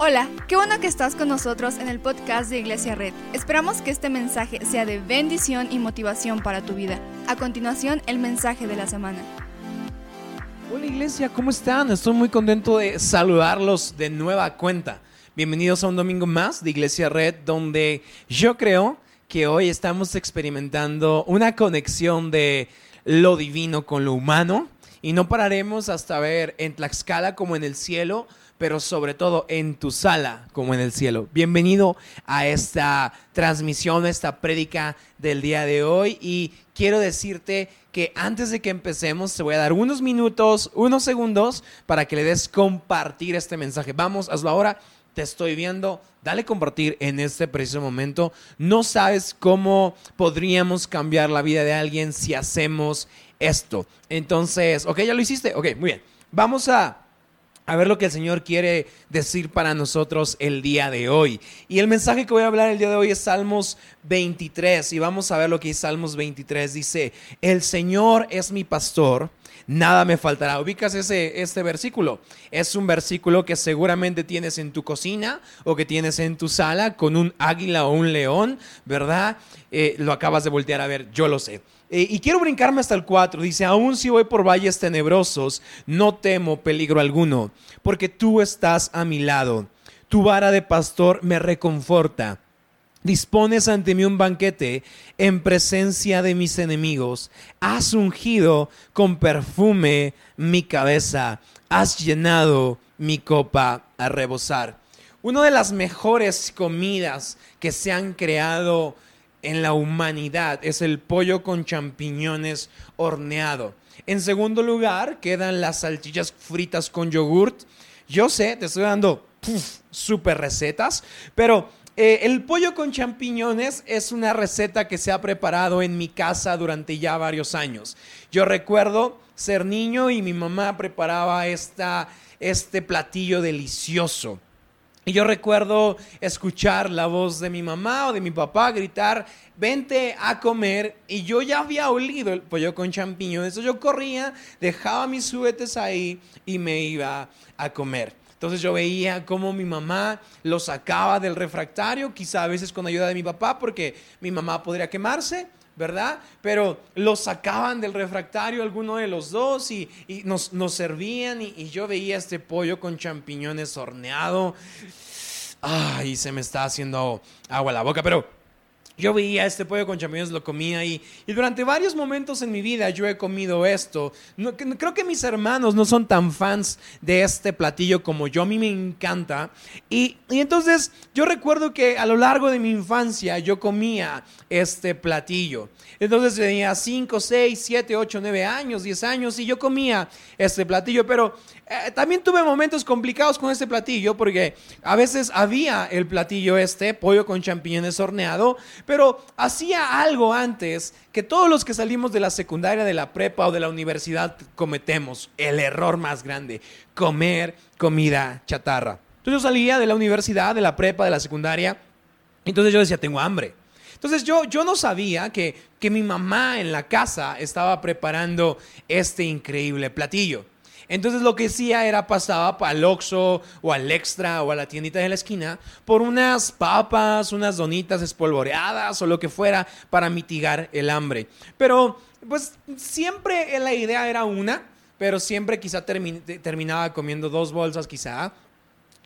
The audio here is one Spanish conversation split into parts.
Hola, qué bueno que estás con nosotros en el podcast de Iglesia Red. Esperamos que este mensaje sea de bendición y motivación para tu vida. A continuación, el mensaje de la semana. Hola iglesia, ¿cómo están? Estoy muy contento de saludarlos de nueva cuenta. Bienvenidos a un domingo más de Iglesia Red, donde yo creo que hoy estamos experimentando una conexión de lo divino con lo humano y no pararemos hasta ver en Tlaxcala como en el cielo, pero sobre todo en tu sala como en el cielo. Bienvenido a esta transmisión, a esta prédica del día de hoy y quiero decirte que antes de que empecemos te voy a dar unos minutos, unos segundos para que le des compartir este mensaje. Vamos, hazlo ahora. Te estoy viendo, dale compartir en este preciso momento. No sabes cómo podríamos cambiar la vida de alguien si hacemos esto. Entonces, ok, ya lo hiciste. Ok, muy bien. Vamos a a ver lo que el Señor quiere decir para nosotros el día de hoy. Y el mensaje que voy a hablar el día de hoy es Salmos 23. Y vamos a ver lo que es Salmos 23. Dice, el Señor es mi pastor, nada me faltará. Ubicas ese, este versículo. Es un versículo que seguramente tienes en tu cocina o que tienes en tu sala con un águila o un león, ¿verdad? Eh, lo acabas de voltear a ver, yo lo sé. Eh, y quiero brincarme hasta el 4. Dice, aún si voy por valles tenebrosos, no temo peligro alguno, porque tú estás a mi lado. Tu vara de pastor me reconforta. Dispones ante mí un banquete en presencia de mis enemigos. Has ungido con perfume mi cabeza. Has llenado mi copa a rebosar. Una de las mejores comidas que se han creado en la humanidad es el pollo con champiñones horneado. En segundo lugar, quedan las salchichas fritas con yogurt. Yo sé, te estoy dando super recetas, pero eh, el pollo con champiñones es una receta que se ha preparado en mi casa durante ya varios años. Yo recuerdo ser niño y mi mamá preparaba esta, este platillo delicioso. Y yo recuerdo escuchar la voz de mi mamá o de mi papá gritar, vente a comer. Y yo ya había olido el pollo con champiñones. Entonces yo corría, dejaba mis juguetes ahí y me iba a comer. Entonces yo veía cómo mi mamá lo sacaba del refractario, quizá a veces con ayuda de mi papá, porque mi mamá podría quemarse. ¿Verdad? Pero lo sacaban del refractario alguno de los dos y, nos, servían y, yo veía este pollo con champiñones horneado. Ay, se me está haciendo agua la boca, pero yo veía este pollo con champiñones, lo comía y, y durante varios momentos en mi vida yo he comido esto. No, creo que mis hermanos no son tan fans de este platillo como yo, a mí me encanta. Y, entonces yo recuerdo que a lo largo de mi infancia yo comía este platillo. Entonces tenía 5, 6, 7, 8, 9 años, 10 años y yo comía este platillo, pero eh, también tuve momentos complicados con este platillo porque a veces había el platillo este, pollo con champiñones horneado, pero hacía algo antes que todos los que salimos de la secundaria, de la prepa o de la universidad cometemos, el error más grande, comer comida chatarra. Entonces yo salía de la universidad, de la prepa, de la secundaria, entonces yo decía, tengo hambre. Entonces yo, yo no sabía que, que mi mamá en la casa estaba preparando este increíble platillo. Entonces lo que hacía era pasaba al Oxxo o al Extra o a la tiendita de la esquina por unas papas, unas donitas espolvoreadas o lo que fuera para mitigar el hambre. Pero pues siempre la idea era una, pero siempre quizá terminaba comiendo dos bolsas quizá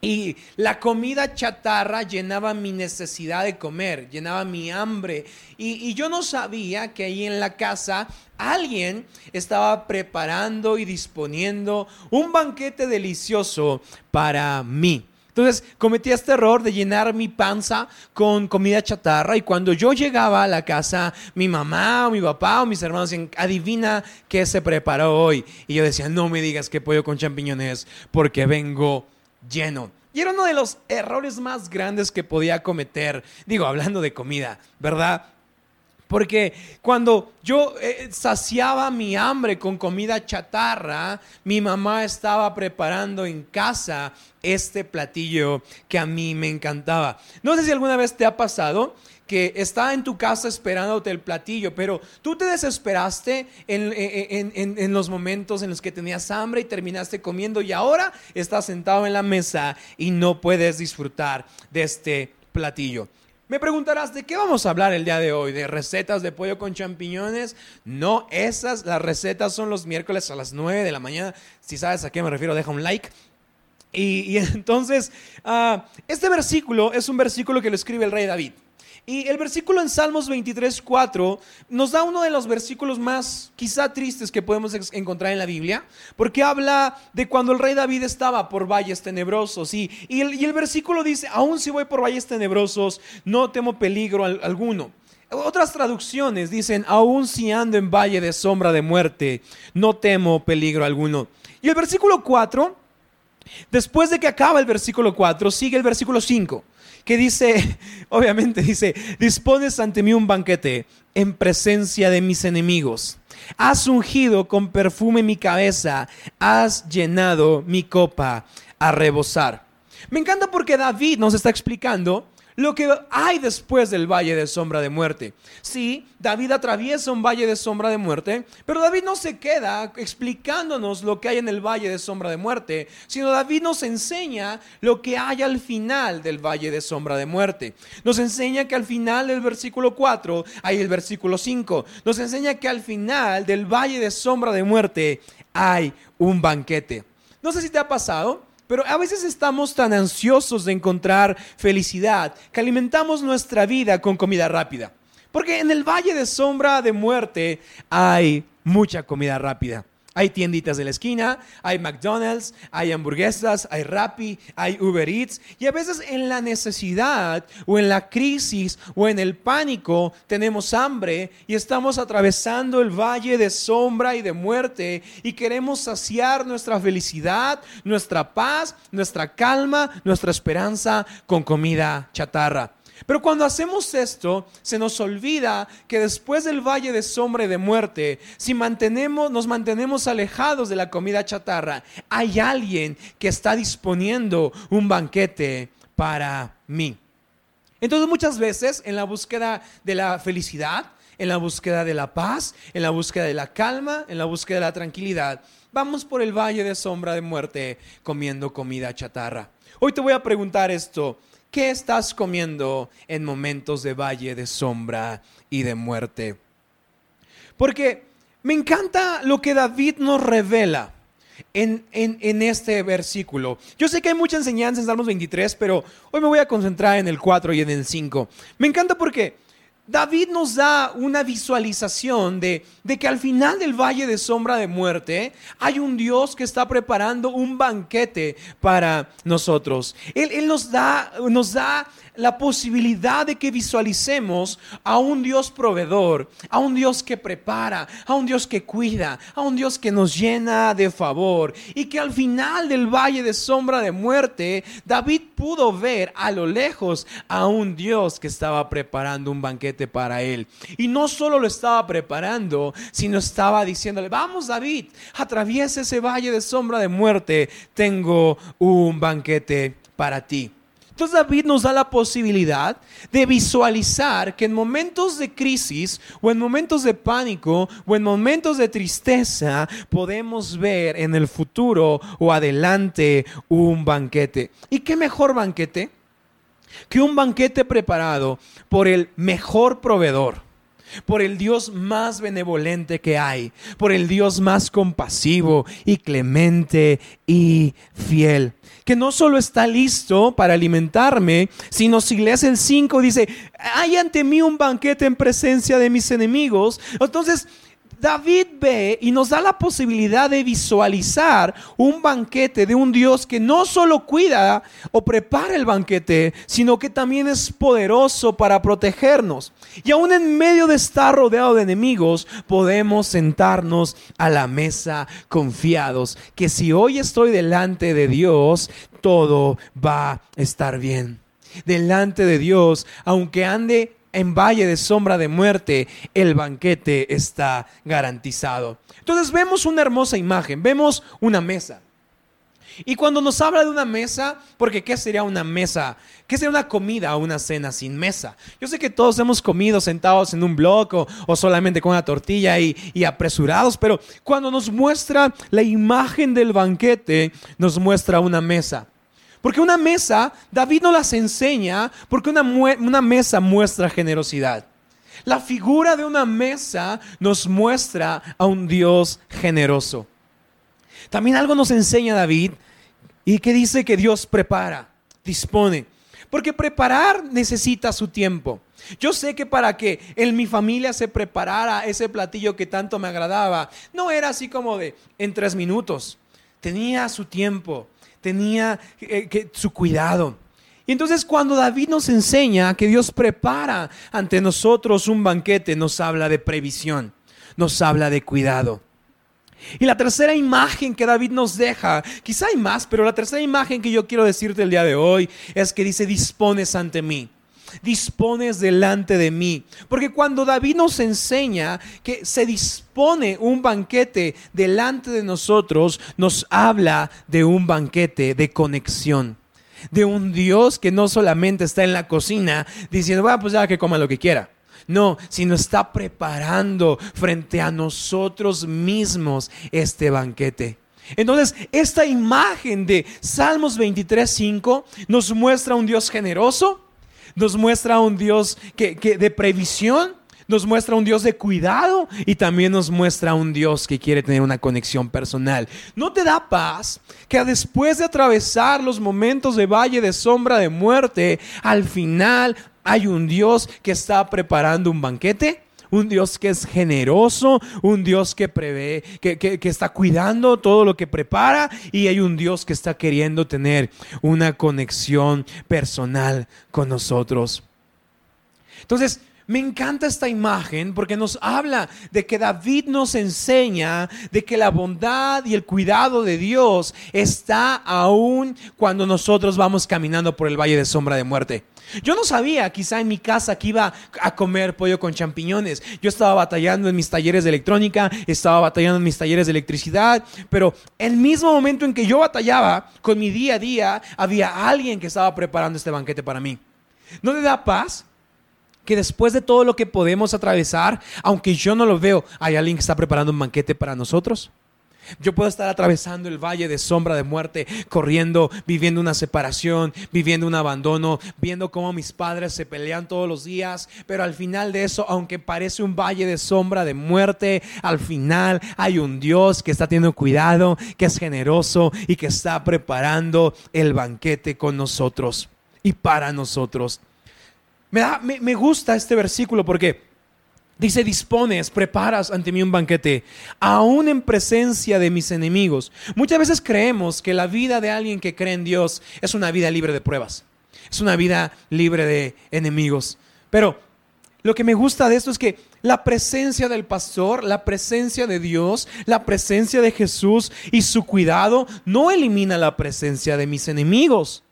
y la comida chatarra llenaba mi necesidad de comer, llenaba mi hambre. Y, yo no sabía que ahí en la casa alguien estaba preparando y disponiendo un banquete delicioso para mí. Entonces cometí este error de llenar mi panza con comida chatarra y cuando yo llegaba a la casa, mi mamá o mi papá o mis hermanos decían, adivina qué se preparó hoy. Y yo decía, no me digas qué pollo con champiñones porque vengo lleno. Y era uno de los errores más grandes que podía cometer, digo, hablando de comida, ¿verdad? Porque cuando yo eh, saciaba mi hambre con comida chatarra, mi mamá estaba preparando en casa este platillo que a mí me encantaba. No sé si alguna vez te ha pasado que está en tu casa esperándote el platillo, pero tú te desesperaste en, los momentos en los que tenías hambre y terminaste comiendo y ahora estás sentado en la mesa y no puedes disfrutar de este platillo. Me preguntarás, ¿de qué vamos a hablar el día de hoy? ¿De recetas de pollo con champiñones? No, esas, las recetas son los miércoles a las 9 de la mañana. Si sabes a qué me refiero, deja un like. Y, entonces, ah, este versículo es un versículo que lo escribe el rey David. Y el versículo en Salmos 23, 4 nos da uno de los versículos más quizá tristes que podemos encontrar en la Biblia, porque habla de cuando el rey David estaba por valles tenebrosos. Y, y, el, versículo dice, aún si voy por valles tenebrosos, no temo peligro alguno. Otras traducciones dicen, aún si ando en valle de sombra de muerte, no temo peligro alguno. Y el versículo 4, después de que acaba el versículo 4, sigue el versículo 5 que dice, obviamente dice, dispones ante mí un banquete en presencia de mis enemigos. Has ungido con perfume mi cabeza, has llenado mi copa a rebosar. Me encanta porque David nos está explicando lo que hay después del valle de sombra de muerte. Sí, David atraviesa un valle de sombra de muerte, pero David no se queda explicándonos lo que hay en el valle de sombra de muerte, sino David nos enseña lo que hay al final del valle de sombra de muerte. Nos enseña que al final del versículo 4 hay el versículo 5. Nos enseña que al final del valle de sombra de muerte hay un banquete. No sé si te ha pasado, pero a veces estamos tan ansiosos de encontrar felicidad que alimentamos nuestra vida con comida rápida. Porque en el valle de sombra de muerte hay mucha comida rápida. Hay tienditas de la esquina, hay McDonald's, hay hamburguesas, hay Rappi, hay Uber Eats. Y a veces en la necesidad o en la crisis o en el pánico tenemos hambre y estamos atravesando el valle de sombra y de muerte y queremos saciar nuestra felicidad, nuestra paz, nuestra calma, nuestra esperanza con comida chatarra. Pero cuando hacemos esto, se nos olvida que después del valle de sombra y de muerte, si mantenemos, nos mantenemos alejados de la comida chatarra, hay alguien que está disponiendo un banquete para mí. Entonces muchas veces en la búsqueda de la felicidad, en la búsqueda de la paz, en la búsqueda de la calma, en la búsqueda de la tranquilidad, vamos por el valle de sombra de muerte comiendo comida chatarra. Hoy te voy a preguntar esto. ¿Qué estás comiendo en momentos de valle de sombra y de muerte? Porque me encanta lo que David nos revela. En, este versículo. Yo sé que hay mucha enseñanza en Salmos 23, pero hoy me voy a concentrar en el 4 y en el 5. Me encanta porque David nos da una visualización de, que al final del valle de sombra de muerte hay un Dios que está preparando un banquete para nosotros. Él, él nos, da, nos da la posibilidad de que visualicemos a un Dios proveedor, a un Dios que prepara, a un Dios que cuida, a un Dios que nos llena de favor y que al final del valle de sombra de muerte, David pudo ver a lo lejos a un Dios que estaba preparando un banquete para él. Y no solo lo estaba preparando, sino estaba diciéndole, vamos David, atraviesa ese valle de sombra de muerte, tengo un banquete para ti. Entonces David nos da la posibilidad de visualizar que en momentos de crisis o en momentos de pánico o en momentos de tristeza podemos ver en el futuro o adelante un banquete. ¿Y qué mejor banquete? Que un banquete preparado por el mejor proveedor por el Dios más benevolente que hay, por el Dios más compasivo y clemente y fiel que no solo está listo para alimentarme, sino si lees el 5 dice, hay ante mí un banquete en presencia de mis enemigos. Entonces, David ve y nos da la posibilidad de visualizar un banquete de un Dios que no solo cuida o prepara el banquete, sino que también es poderoso para protegernos. Y aún en medio de estar rodeado de enemigos, podemos sentarnos a la mesa confiados, que si hoy estoy delante de Dios, todo va a estar bien. Delante de Dios, aunque ande en valle de sombra de muerte, el banquete está garantizado. Entonces vemos una hermosa imagen, vemos una mesa. Y cuando nos habla de una mesa, porque ¿qué sería una mesa? ¿Qué sería una comida o una cena sin mesa? Yo sé que todos hemos comido sentados en un bloque o, solamente con una tortilla y, y apresurados, pero cuando nos muestra la imagen del banquete, nos muestra una mesa. Porque una mesa, David no las enseña, porque una, una, mesa muestra generosidad. La figura de una mesa nos muestra a un Dios generoso. También algo nos enseña David y que dice que Dios prepara, dispone. Porque preparar necesita su tiempo. Yo sé que para que en mi familia se preparara ese platillo que tanto me agradaba, no era así como de en tres minutos. Tenía su tiempo, tenía eh, su cuidado. Y entonces cuando David nos enseña que Dios prepara ante nosotros un banquete, nos habla de previsión, nos habla de cuidado. Y la tercera imagen que David nos deja, quizá hay más, pero la tercera imagen que yo quiero decirte el día de hoy es que dice, dispones ante mí dispones delante de mí. Porque cuando David nos enseña que se dispone un banquete delante de nosotros, nos habla de un banquete de conexión. De un Dios que no solamente está en la cocina diciendo, bueno, pues ya que coma lo que quiera no, sino está preparando frente a nosotros mismos este banquete. Entonces, esta imagen de Salmos 23.5 nos muestra un Dios generoso, nos muestra un Dios que, de previsión, nos muestra un Dios de cuidado y también nos muestra un Dios que quiere tener una conexión personal. ¿No te da paz que después de atravesar los momentos de valle de sombra de muerte, al final hay un Dios que está preparando un banquete, un Dios que es generoso, un Dios que prevé, que, está cuidando todo lo que prepara y hay un Dios que está queriendo tener una conexión personal con nosotros. Entonces, me encanta esta imagen porque nos habla de que David nos enseña de que la bondad y el cuidado de Dios está aún cuando nosotros vamos caminando por el valle de sombra de muerte. Yo no sabía quizá en mi casa que iba a comer pollo con champiñones. Yo estaba batallando en mis talleres de electrónica, estaba batallando en mis talleres de electricidad, pero el mismo momento en que yo batallaba con mi día a día, había alguien que estaba preparando este banquete para mí. ¿No le da paz? que después de todo lo que podemos atravesar, aunque yo no lo veo, hay alguien que está preparando un banquete para nosotros. Yo puedo estar atravesando el valle de sombra de muerte, corriendo, viviendo una separación, viviendo un abandono, viendo cómo mis padres se pelean todos los días, pero al final de eso, aunque parece un valle de sombra de muerte, al final hay un Dios que está teniendo cuidado, que es generoso y que está preparando el banquete con nosotros y para nosotros. Me, me, me gusta este versículo porque Dice, dispones, preparas ante mí un banquete, aún en presencia de mis enemigos. Muchas veces creemos que la vida de alguien que cree en Dios es una vida libre de pruebas, es una vida libre de enemigos. Pero lo que me gusta de esto es que la presencia del pastor, la presencia de Dios, la presencia de Jesús y su cuidado no elimina la presencia de mis enemigos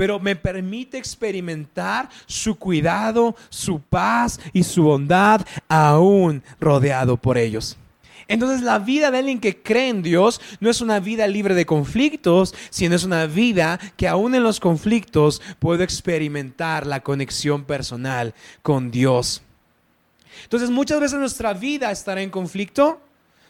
pero me permite experimentar su cuidado, su paz y su bondad aún rodeado por ellos. Entonces la vida de alguien que cree en Dios no es una vida libre de conflictos, sino es una vida que aún en los conflictos puedo experimentar la conexión personal con Dios. Entonces muchas veces nuestra vida estará en conflicto,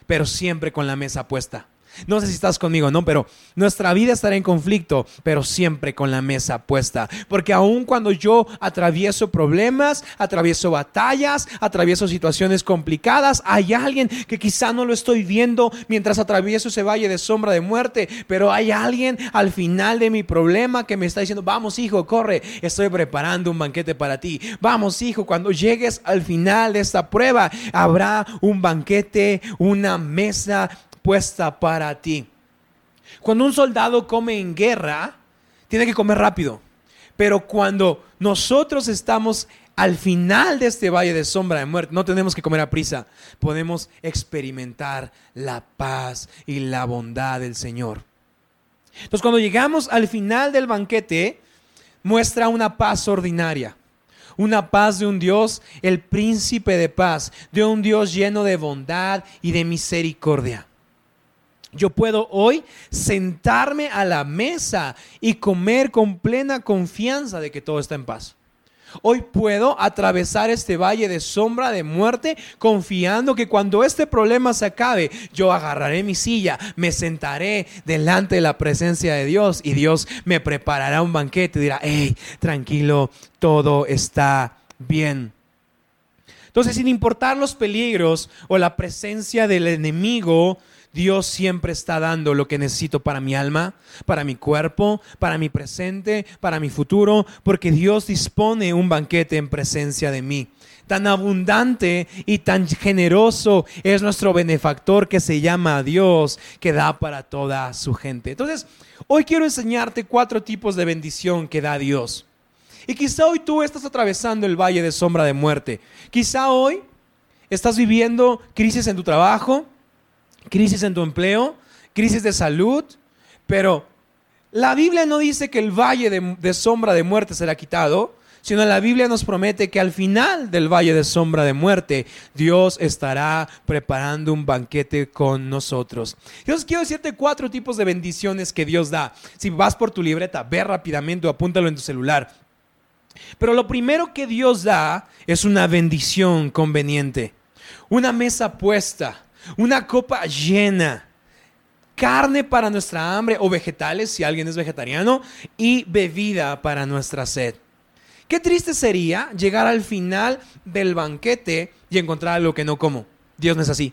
pero siempre con la mesa puesta. No sé si estás conmigo, ¿no? Pero nuestra vida estará en conflicto, pero siempre con la mesa puesta. Porque aun cuando yo atravieso problemas, atravieso batallas, atravieso situaciones complicadas, hay alguien que quizá no lo estoy viendo mientras atravieso ese valle de sombra de muerte, pero hay alguien al final de mi problema que me está diciendo, vamos hijo, corre, estoy preparando un banquete para ti. Vamos hijo, cuando llegues al final de esta prueba, habrá un banquete, una mesa puesta para ti. Cuando un soldado come en guerra, tiene que comer rápido. Pero cuando nosotros estamos al final de este valle de sombra de muerte, no tenemos que comer a prisa. Podemos experimentar la paz y la bondad del Señor. Entonces, cuando llegamos al final del banquete, muestra una paz ordinaria. una paz de un Dios, el príncipe de paz, de un Dios lleno de bondad y de misericordia. Yo puedo hoy sentarme a la mesa y comer con plena confianza de que todo está en paz. Hoy puedo atravesar este valle de sombra de muerte confiando que cuando este problema se acabe, yo agarraré mi silla, me sentaré delante de la presencia de Dios y Dios me preparará un banquete y dirá, hey, tranquilo, todo está bien. Entonces, sin importar los peligros o la presencia del enemigo, Dios siempre está dando lo que necesito para mi alma, para mi cuerpo, para mi presente, para mi futuro, porque Dios dispone un banquete en presencia de mí. Tan abundante y tan generoso es nuestro benefactor que se llama Dios, que da para toda su gente. Entonces, hoy quiero enseñarte cuatro tipos de bendición que da Dios. Y quizá hoy tú estás atravesando el valle de sombra de muerte. Quizá hoy estás viviendo crisis en tu trabajo, crisis en tu empleo, crisis de salud, pero la Biblia no dice que el valle de, sombra de muerte será quitado, sino la Biblia nos promete que al final del valle de sombra de muerte, Dios estará preparando un banquete con nosotros. Entonces quiero decirte cuatro tipos de bendiciones que Dios da. Si vas por tu libreta, ve rápidamente o apúntalo en tu celular. Pero lo primero que Dios da es una bendición conveniente, una mesa puesta una copa llena, carne para nuestra hambre o vegetales si alguien es vegetariano y bebida para nuestra sed. Qué triste sería llegar al final del banquete y encontrar algo que no como. Dios no es así.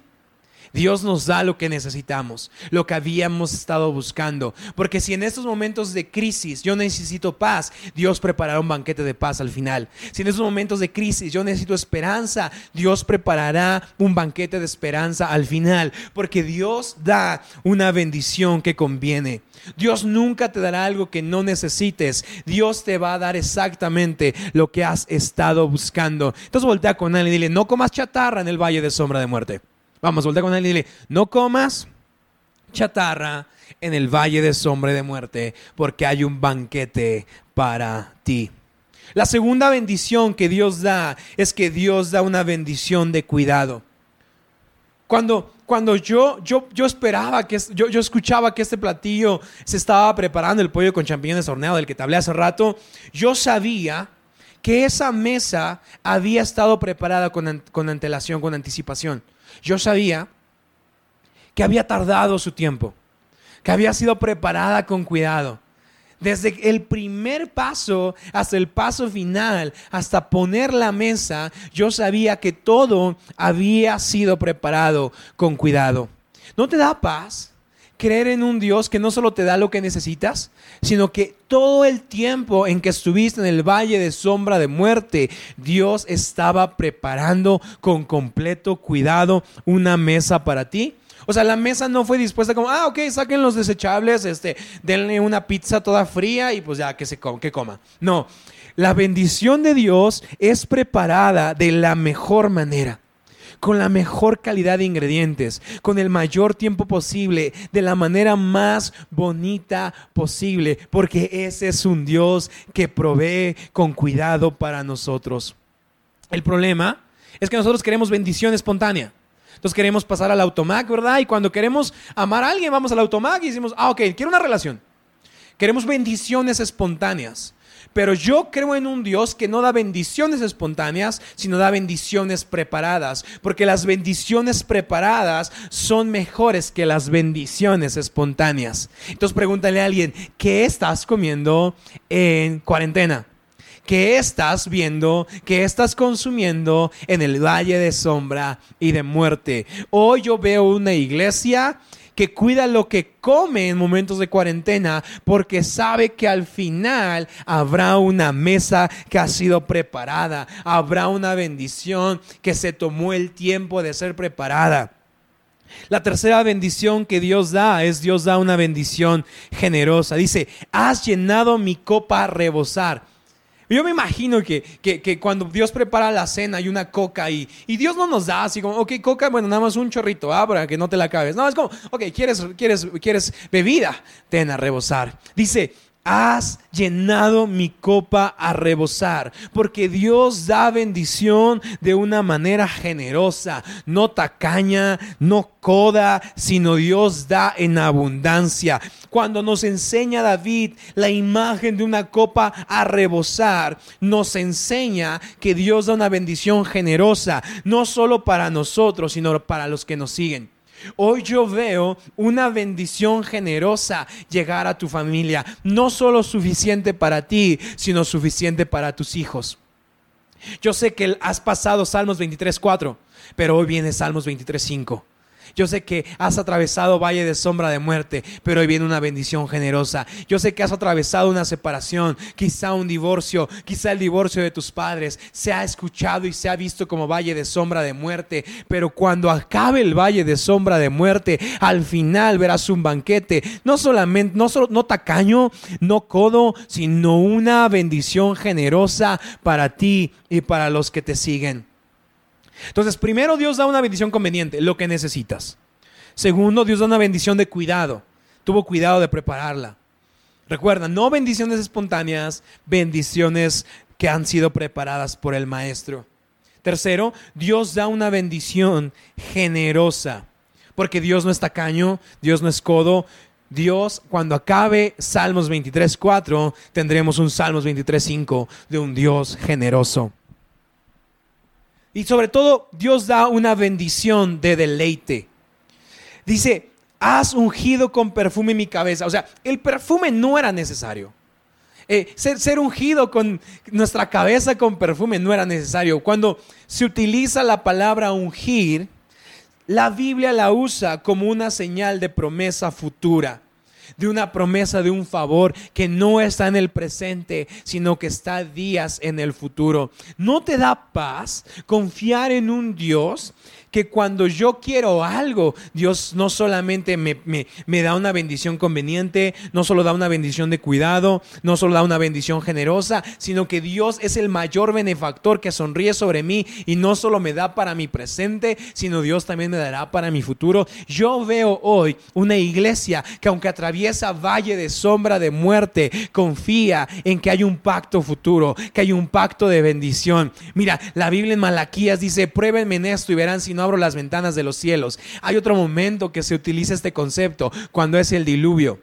Dios nos da lo que necesitamos, lo que habíamos estado buscando. Porque si en estos momentos de crisis yo necesito paz, Dios preparará un banquete de paz al final. Si en estos momentos de crisis yo necesito esperanza, Dios preparará un banquete de esperanza al final. Porque Dios da una bendición que conviene. Dios nunca te dará algo que no necesites. Dios te va a dar exactamente lo que has estado buscando. Entonces voltea con él y dile, no comas chatarra en el valle de sombra de muerte. Vamos, voltea con él y dile, no comas chatarra en el valle de sombra de muerte, porque hay un banquete para ti. La segunda bendición que Dios da es que Dios da una bendición de cuidado. Cuando, cuando yo, yo, yo esperaba que, yo, yo escuchaba que este platillo se estaba preparando, el pollo con champiñones horneado del que te hablé hace rato, yo sabía que esa mesa había estado preparada con, con antelación, con anticipación. Yo sabía que había tardado su tiempo, que había sido preparada con cuidado. Desde el primer paso hasta el paso final, hasta poner la mesa, yo sabía que todo había sido preparado con cuidado. ¿No te da paz? Creer en un Dios que no solo te da lo que necesitas, sino que todo el tiempo en que estuviste en el valle de sombra de muerte, Dios estaba preparando con completo cuidado una mesa para ti. O sea, la mesa no fue dispuesta como, ah, ok, saquen los desechables, este, denle una pizza toda fría y pues ya que se que coma. No, la bendición de Dios es preparada de la mejor manera con la mejor calidad de ingredientes, con el mayor tiempo posible, de la manera más bonita posible, porque ese es un Dios que provee con cuidado para nosotros. El problema es que nosotros queremos bendición espontánea. Entonces queremos pasar al automac, ¿verdad? Y cuando queremos amar a alguien, vamos al automac y decimos, ah, ok, quiero una relación. Queremos bendiciones espontáneas. Pero yo creo en un Dios que no da bendiciones espontáneas, sino da bendiciones preparadas. Porque las bendiciones preparadas son mejores que las bendiciones espontáneas. Entonces pregúntale a alguien, ¿qué estás comiendo en cuarentena? ¿Qué estás viendo? ¿Qué estás consumiendo en el valle de sombra y de muerte? Hoy yo veo una iglesia que cuida lo que come en momentos de cuarentena porque sabe que al final habrá una mesa que ha sido preparada, habrá una bendición que se tomó el tiempo de ser preparada. La tercera bendición que Dios da es Dios da una bendición generosa. Dice, has llenado mi copa a rebosar. Yo me imagino que, cuando Dios prepara la cena hay una coca y, y Dios no nos da así como, ok, coca, bueno, nada más un chorrito, ah, para que no te la acabes. No, es como, ok, ¿quieres, quieres, quieres bebida? Ten a rebosar. Dice, has llenado mi copa a rebosar, porque Dios da bendición de una manera generosa, no tacaña, no coda, sino Dios da en abundancia. Cuando nos enseña David la imagen de una copa a rebosar, nos enseña que Dios da una bendición generosa, no solo para nosotros, sino para los que nos siguen. Hoy yo veo una bendición generosa llegar a tu familia, no solo suficiente para ti, sino suficiente para tus hijos. Yo sé que has pasado Salmos 23.4, pero hoy viene Salmos 23.5. Yo sé que has atravesado valle de sombra de muerte, pero hoy viene una bendición generosa. Yo sé que has atravesado una separación, quizá un divorcio, quizá el divorcio de tus padres. Se ha escuchado y se ha visto como valle de sombra de muerte, pero cuando acabe el valle de sombra de muerte, al final verás un banquete, no solamente, no solo, no tacaño, no codo, sino una bendición generosa para ti y para los que te siguen. Entonces, primero Dios da una bendición conveniente, lo que necesitas. Segundo, Dios da una bendición de cuidado. Tuvo cuidado de prepararla. Recuerda, no bendiciones espontáneas, bendiciones que han sido preparadas por el maestro. Tercero, Dios da una bendición generosa, porque Dios no es tacaño, Dios no es codo. Dios, cuando acabe Salmos 23.4, tendremos un Salmos 23.5 de un Dios generoso. Y sobre todo, Dios da una bendición de deleite. Dice, has ungido con perfume mi cabeza. O sea, el perfume no era necesario. Eh, ser, ser, ungido con nuestra cabeza con perfume no era necesario. Cuando se utiliza la palabra ungir, la Biblia la usa como una señal de promesa futura de una promesa de un favor que no está en el presente, sino que está días en el futuro. ¿No te da paz confiar en un Dios que cuando yo quiero algo, Dios no solamente me, me, da una bendición conveniente, no solo da una bendición de cuidado, no solo da una bendición generosa, sino que Dios es el mayor benefactor que sonríe sobre mí y no solo me da para mi presente, sino Dios también me dará para mi futuro. Yo veo hoy una iglesia que aunque atraviesa valle de sombra de muerte, confía en que hay un pacto futuro, que hay un pacto de bendición. Mira, la Biblia en Malaquías dice, pruébenme en esto y verán si no abro las ventanas de los cielos. Hay otro momento que se utiliza este concepto cuando es el diluvio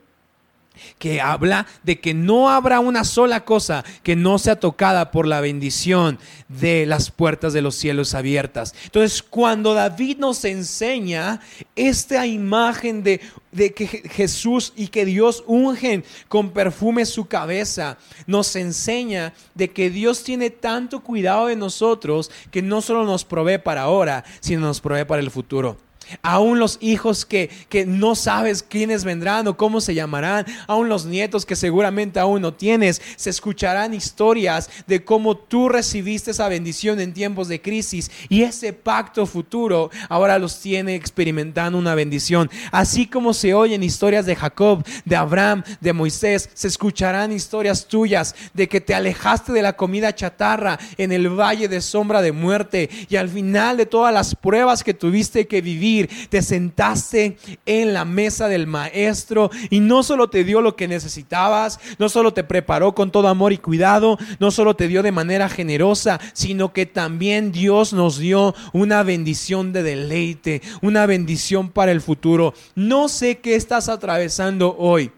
que habla de que no habrá una sola cosa que no sea tocada por la bendición de las puertas de los cielos abiertas. Entonces, cuando David nos enseña esta imagen de, de que Jesús y que Dios ungen con perfume su cabeza, nos enseña de que Dios tiene tanto cuidado de nosotros que no solo nos provee para ahora, sino nos provee para el futuro. Aún los hijos que, que, no sabes quiénes vendrán o cómo se llamarán, aún los nietos que seguramente aún no tienes, se escucharán historias de cómo tú recibiste esa bendición en tiempos de crisis y ese pacto futuro ahora los tiene experimentando una bendición. Así como se oyen historias de Jacob, de Abraham, de Moisés, se escucharán historias tuyas de que te alejaste de la comida chatarra en el valle de sombra de muerte y al final de todas las pruebas que tuviste que vivir, te sentaste en la mesa del maestro y no solo te dio lo que necesitabas, no solo te preparó con todo amor y cuidado, no solo te dio de manera generosa, sino que también Dios nos dio una bendición de deleite, una bendición para el futuro. No sé qué estás atravesando hoy.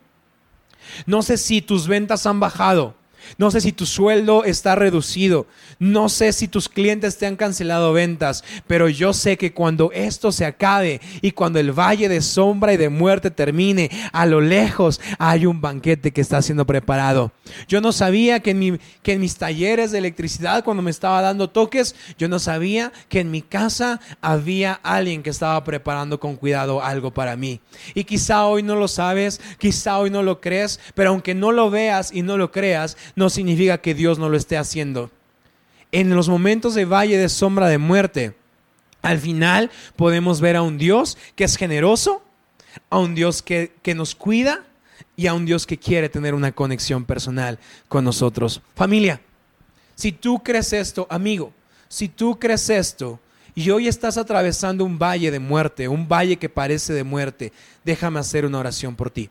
No sé si tus ventas han bajado. No sé si tu sueldo está reducido. No sé si tus clientes te han cancelado ventas. Pero yo sé que cuando esto se acabe y cuando el valle de sombra y de muerte termine, a lo lejos hay un banquete que está siendo preparado. Yo no sabía que en, mis talleres de electricidad, cuando me estaba dando toques, yo no sabía que en mi casa había alguien que estaba preparando con cuidado algo para mí. Y quizá hoy no lo sabes, quizá hoy no lo crees, pero aunque no lo veas y no lo creas, no significa que Dios no lo esté haciendo. En los momentos de valle de sombra de muerte, al final podemos ver a un Dios que es generoso, a un Dios que, que nos cuida y a un Dios que quiere tener una conexión personal con nosotros. Familia, si tú crees esto, amigo, si tú crees esto, y hoy estás atravesando un valle de muerte, un valle que parece de muerte, déjame hacer una oración por ti.